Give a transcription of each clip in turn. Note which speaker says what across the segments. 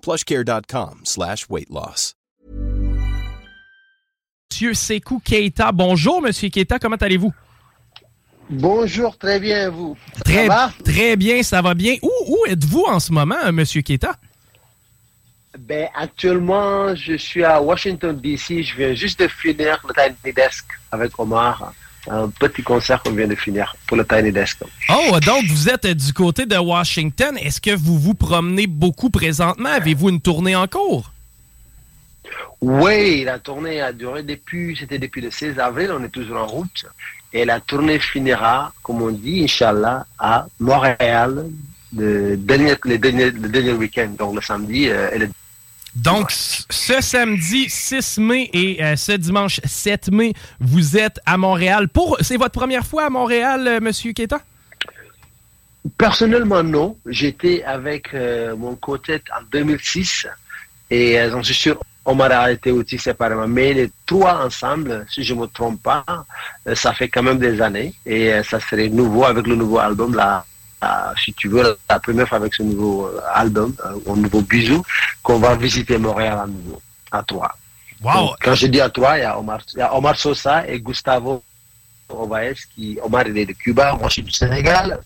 Speaker 1: plushcare.com slash weight loss.
Speaker 2: Monsieur Sekou Keita. Bonjour, Monsieur Keita, comment allez-vous?
Speaker 3: Bonjour, très bien, vous.
Speaker 2: Très,
Speaker 3: ça va?
Speaker 2: très bien, ça va bien. Où, où êtes-vous en ce moment, Monsieur Keita?
Speaker 3: Ben, actuellement, je suis à Washington, D.C. Je viens juste de finir le Tiny Desk avec Omar. Un petit concert qu'on vient de finir pour le Tiny Desk.
Speaker 2: Oh, donc vous êtes du côté de Washington. Est-ce que vous vous promenez beaucoup présentement? Avez-vous une tournée en cours?
Speaker 3: Oui, la tournée a duré depuis, c'était depuis le 16 avril, on est toujours en route. Et la tournée finira, comme on dit, Inch'Allah, à Montréal, le dernier, le dernier, le dernier week-end, donc le samedi euh, et le
Speaker 2: Donc, ce samedi 6 mai et euh, ce dimanche 7 mai, vous êtes à Montréal. Pour, c'est votre première fois à Montréal, euh, Monsieur Keita?
Speaker 3: Personnellement, non. J'étais avec euh, mon côté en 2006 et euh, j'en suis sûr, Omar a été aussi séparément. Mais les trois ensemble, si je ne me trompe pas, euh, ça fait quand même des années et ça serait nouveau avec le nouveau album, là. Si tu veux, la première fois avec ce nouveau euh, album, euh, un nouveau bisou, qu'on va visiter Montréal à nouveau, à toi.
Speaker 2: Wow!
Speaker 3: Donc, quand je dis à toi, il y a Omar, il y a Omar Sosa et Gustavo Ovaes, qui, Omar il est de Cuba, moi je suis du Sénégal,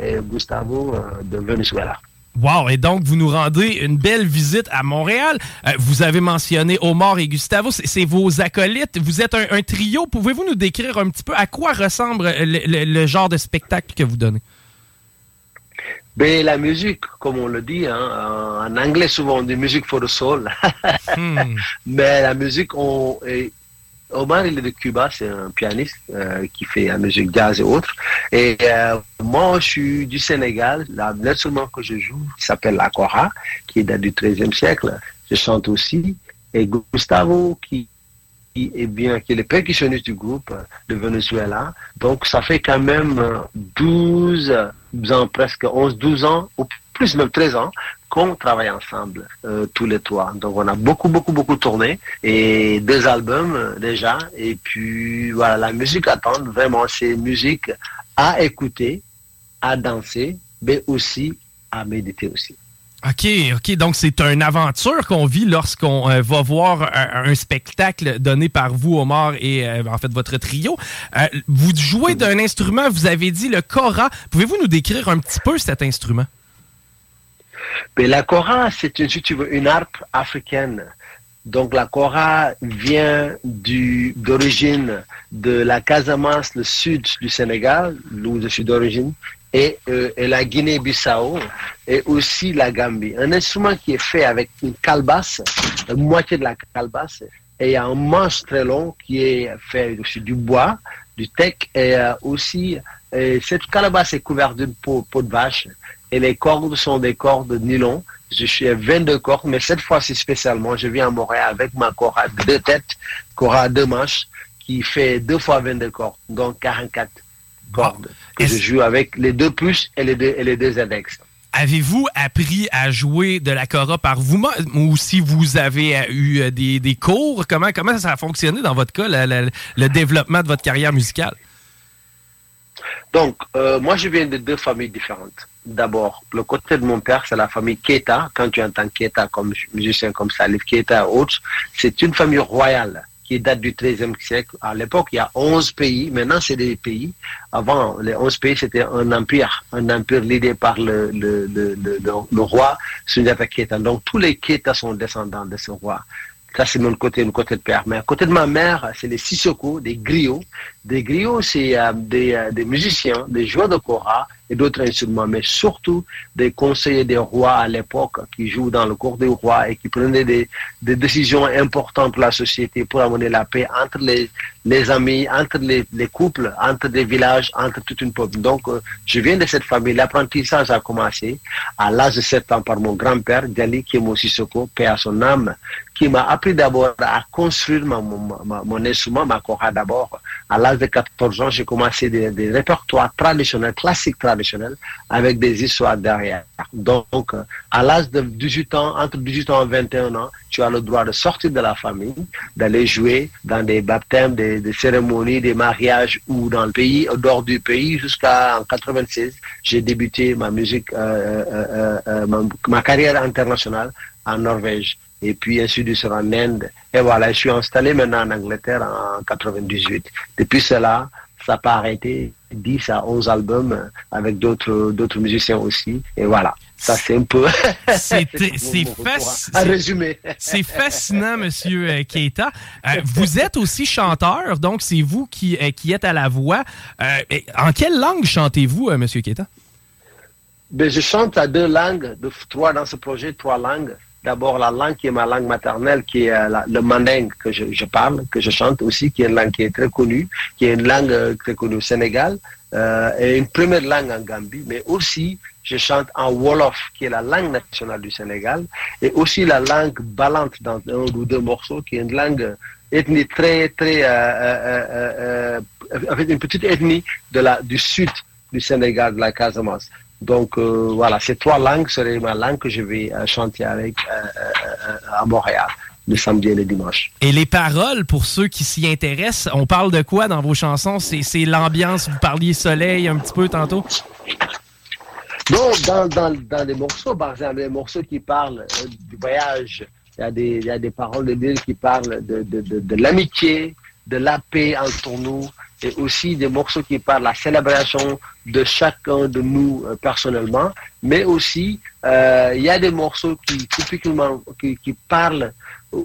Speaker 3: et Gustavo euh, de Venezuela.
Speaker 2: Wow! Et donc, vous nous rendez une belle visite à Montréal. Euh, vous avez mentionné Omar et Gustavo, c'est, c'est vos acolytes. Vous êtes un, un trio. Pouvez-vous nous décrire un petit peu à quoi ressemble le, le- le genre de spectacle que vous donnez?
Speaker 3: Mais la musique, comme on le dit, hein, en anglais souvent on dit musique for the soul,
Speaker 2: Hmm.
Speaker 3: mais la musique, on, et Omar il est de Cuba, c'est un pianiste euh, qui fait la musique jazz et autres. Et euh, moi je suis du Sénégal, l'instrument que je joue qui s'appelle la kora, qui date du XIIIe siècle, je chante aussi. Et Gustavo qui qui est bien, qui est le percussionniste du groupe de Venezuela. Donc, ça fait quand même euh, 12 presque 11, 12 ans, ou plus même 13 ans, qu'on travaille ensemble, euh, tous les trois. Donc, on a beaucoup, beaucoup, beaucoup tourné et deux albums euh, déjà. Et puis, voilà, la musique attend, vraiment, c'est musique à écouter, à danser, mais aussi à méditer aussi.
Speaker 2: OK, OK. Donc, c'est une aventure qu'on vit lorsqu'on euh, va voir un, un spectacle donné par vous, Omar, et euh, en fait votre trio. Euh, vous jouez d'un instrument, vous avez dit le kora. Pouvez-vous nous décrire un petit peu cet instrument?
Speaker 3: Mais la kora, c'est une, si tu veux, une harpe africaine. Donc la kora vient du, d'origine de la Casamance, le sud du Sénégal, où je suis d'origine, et, euh, et la Guinée-Bissau, et aussi la Gambie. Un instrument qui est fait avec une calebasse, la moitié de la calebasse, et un manche très long qui est fait aussi du bois, du teck, et euh, aussi, cette calebasse est couverte d'une peau, de vache, et les cordes sont des cordes de nylon. Je suis à 22 cordes, mais cette fois-ci spécialement, je viens à Montréal avec ma corde à deux têtes, corde à deux manches, qui fait deux fois 22 cordes, donc 44 cordes, que je joue avec les deux plus et les deux, et les deux index.
Speaker 2: Avez-vous appris à jouer de la kora par vous-même ou si vous avez eu euh, des, des cours? Comment, comment ça a fonctionné dans votre cas, la- la- le développement de votre carrière musicale?
Speaker 3: Donc, euh, moi, je viens de deux familles différentes. D'abord, le côté de mon père, c'est la famille Keita. Quand tu entends Keita comme musicien comme Salif Keita et autres, c'est une famille royale qui date du XIIIe siècle. À l'époque, il y a 11 pays. Maintenant, c'est des pays. Avant, les 11 pays, c'était un empire. Un empire l'idée par le, le, le, le, le- le roi Sundiata Keita. Donc, tous les Keita sont descendants de ce roi. Ça, c'est mon côté, mon côté de père. Mais à côté de ma mère, c'est les Sissoko, des griots. Des griots, c'est euh, des, euh, des, musiciens, des joueurs de kora et d'autres instruments, mais surtout des conseillers des rois à l'époque qui jouent dans le cours des rois et qui prenaient des, décisions importantes pour la société, pour amener la paix entre les, amis, entre les, les couples, entre des villages, entre toute une peuple. Donc, euh, je viens de cette famille. L'apprentissage a commencé à l'âge de 7 ans par mon grand-père, Djali Kemo Sissoko, paix à son âme, qui m'a appris d'abord à construire mon instrument, ma kora d'abord. À l'âge de 14 ans, j'ai commencé des, des, répertoires traditionnels, classiques traditionnels, avec des histoires derrière. Donc, à l'âge de 18 ans, entre 18 ans et 21 ans, tu as le droit de sortir de la famille, d'aller jouer dans des baptêmes, des, cérémonies, des mariages ou dans le pays, au dehors du pays, jusqu'à 96. J'ai débuté ma musique, euh, euh, euh, ma, carrière internationale en Norvège et puis ensuite sur en Inde. Et voilà, je suis installé maintenant en Angleterre en 98. Depuis cela, ça n'a pas arrêté, 10 à 11 albums avec d'autres d'autres musiciens aussi. Et voilà, ça c'est un peu...
Speaker 2: C'est. C'est fascinant, Monsieur Keita. Euh, vous êtes aussi chanteur, donc c'est vous qui, euh, qui êtes à la voix. Euh, en quelle langue chantez-vous, euh, Monsieur Keita?
Speaker 3: Ben, je chante à deux langues, de, trois dans ce projet, trois langues d'abord la langue qui est ma langue maternelle, qui est euh, le mandingue que je, parle, que je chante aussi, qui est une langue qui est très connue, qui est une langue euh, très connue au Sénégal, euh, et une première langue en Gambie, mais aussi je chante en Wolof, qui est la langue nationale du Sénégal, et aussi la langue balante dans un ou deux morceaux, qui est une langue ethnie très, très, avec une petite ethnie de la, du sud du Sénégal, de la Casamance. Donc euh, voilà, ces trois langues seraient ma langue que je vais euh, chanter avec euh, à Montréal le samedi et le dimanche.
Speaker 2: Et les paroles, pour ceux qui s'y intéressent, on parle de quoi dans vos chansons? C'est l'ambiance, vous parliez soleil un petit peu tantôt?
Speaker 3: Donc, dans, dans, dans les morceaux, par exemple, les morceaux qui parlent du voyage, il y, a des, il y a des paroles de Dieu qui parlent de, de, de, de l'amitié, de la paix entre nous, et aussi des morceaux qui parlent de la célébration de chacun de nous euh, personnellement, mais aussi euh, il y a des morceaux qui typiquement qui, parlent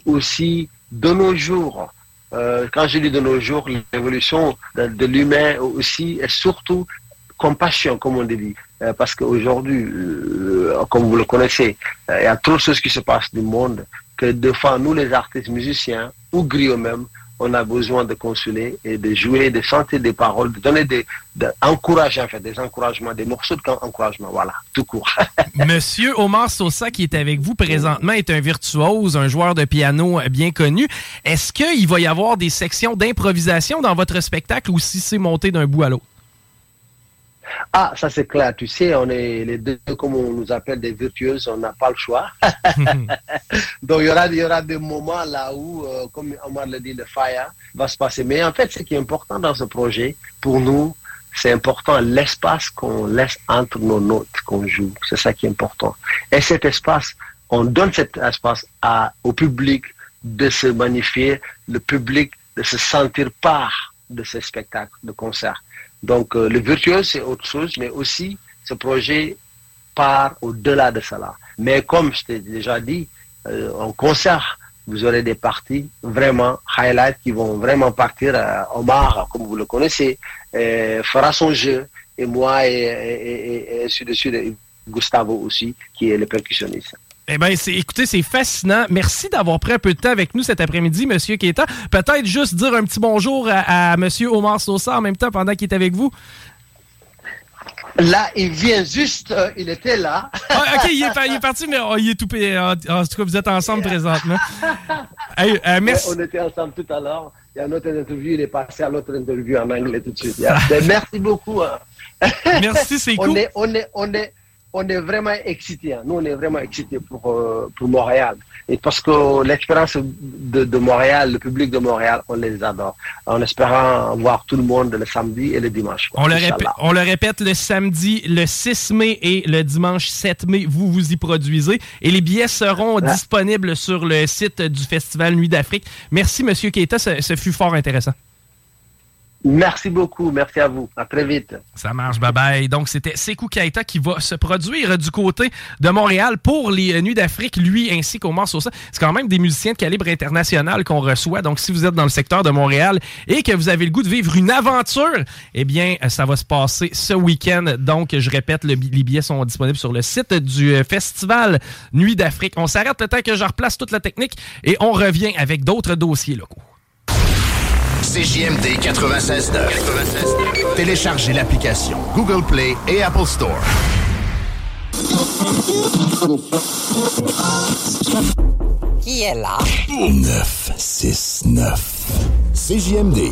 Speaker 3: aussi de nos jours. Euh, quand je dis de nos jours, l'évolution de, l'humain aussi et surtout compassion, comme on dit. Parce qu'aujourd'hui, comme vous le connaissez, il y a trop de choses qui se passent du monde que des fois, nous les artistes musiciens, ou griots même, on a besoin de consoler et de jouer, de chanter des paroles, de donner des, des encouragements, des morceaux d'encouragement, voilà, tout court.
Speaker 2: Monsieur Omar Sosa qui est avec vous présentement est un virtuose, un joueur de piano bien connu. Est-ce qu'il va y avoir des sections d'improvisation dans votre spectacle ou si c'est monté d'un bout à l'autre?
Speaker 3: Ah, ça c'est clair. Tu sais, on est les deux, comme on nous appelle des virtueuses, on n'a pas le choix. Donc il y aura, il y aura des moments là où, euh, comme Omar l'a dit, le fire va se passer. Mais en fait, ce qui est important dans ce projet, pour nous, c'est important l'espace qu'on laisse entre nos notes qu'on joue. C'est ça qui est important. Et cet espace, on donne cet espace à, au public de se magnifier, le public de se sentir part de ce spectacle, de concert. Donc, euh, le virtuose, c'est autre chose, mais aussi, ce projet part au-delà de cela. Mais comme je t'ai déjà dit, euh, en concert, vous aurez des parties vraiment highlight qui vont vraiment partir. Euh, Omar, comme vous le connaissez, fera son jeu, et moi, et, et, et, et dessus, Gustavo aussi, qui est le percussionniste.
Speaker 2: Eh bien, écoutez, c'est fascinant. Merci d'avoir pris un peu de temps avec nous cet après-midi, Monsieur Keita. Peut-être juste dire un petit bonjour à, à Monsieur Omar Sosa en même temps pendant qu'il est avec vous.
Speaker 3: Là, il vient juste, euh, il était là.
Speaker 2: ah, ok, il est, il est, parti, mais oh, il est tout En, en tout cas, vous êtes ensemble présentement.
Speaker 3: hey, euh, merci. On était ensemble tout à l'heure. Il y a une autre interview, il est passé à l'autre interview en anglais tout de suite. merci beaucoup. Hein.
Speaker 2: merci, c'est cool.
Speaker 3: On est, on est, on est, on est vraiment excités. Hein. Nous, on est vraiment excités pour, euh, pour Montréal. Et parce que l'expérience de, de, Montréal, le public de Montréal, on les adore. En espérant voir tout le monde le samedi et le dimanche.
Speaker 2: On le, répète, on le répète, le samedi, le 6 mai et le dimanche 7 mai, vous vous y produisez. Et les billets seront ah. disponibles sur le site du Festival Nuit d'Afrique. Merci, Monsieur Keita. Ce, ce fut fort intéressant.
Speaker 3: Merci beaucoup. Merci à vous. À très vite.
Speaker 2: Ça marche. Bye bye. Donc, c'était Sekou Kaita qui va se produire du côté de Montréal pour les Nuits d'Afrique, lui ainsi qu'Omar Sosa. C'est quand même des musiciens de calibre international qu'on reçoit. Donc, si vous êtes dans le secteur de Montréal et que vous avez le goût de vivre une aventure, eh bien, ça va se passer ce week-end. Donc, je répète, les billets sont disponibles sur le site du festival Nuits d'Afrique. On s'arrête le temps que je replace toute la technique et on revient avec d'autres dossiers locaux.
Speaker 4: CJMD 96.9. Téléchargez l'application Google Play et Apple Store.
Speaker 5: Qui est là?
Speaker 4: 969. CJMD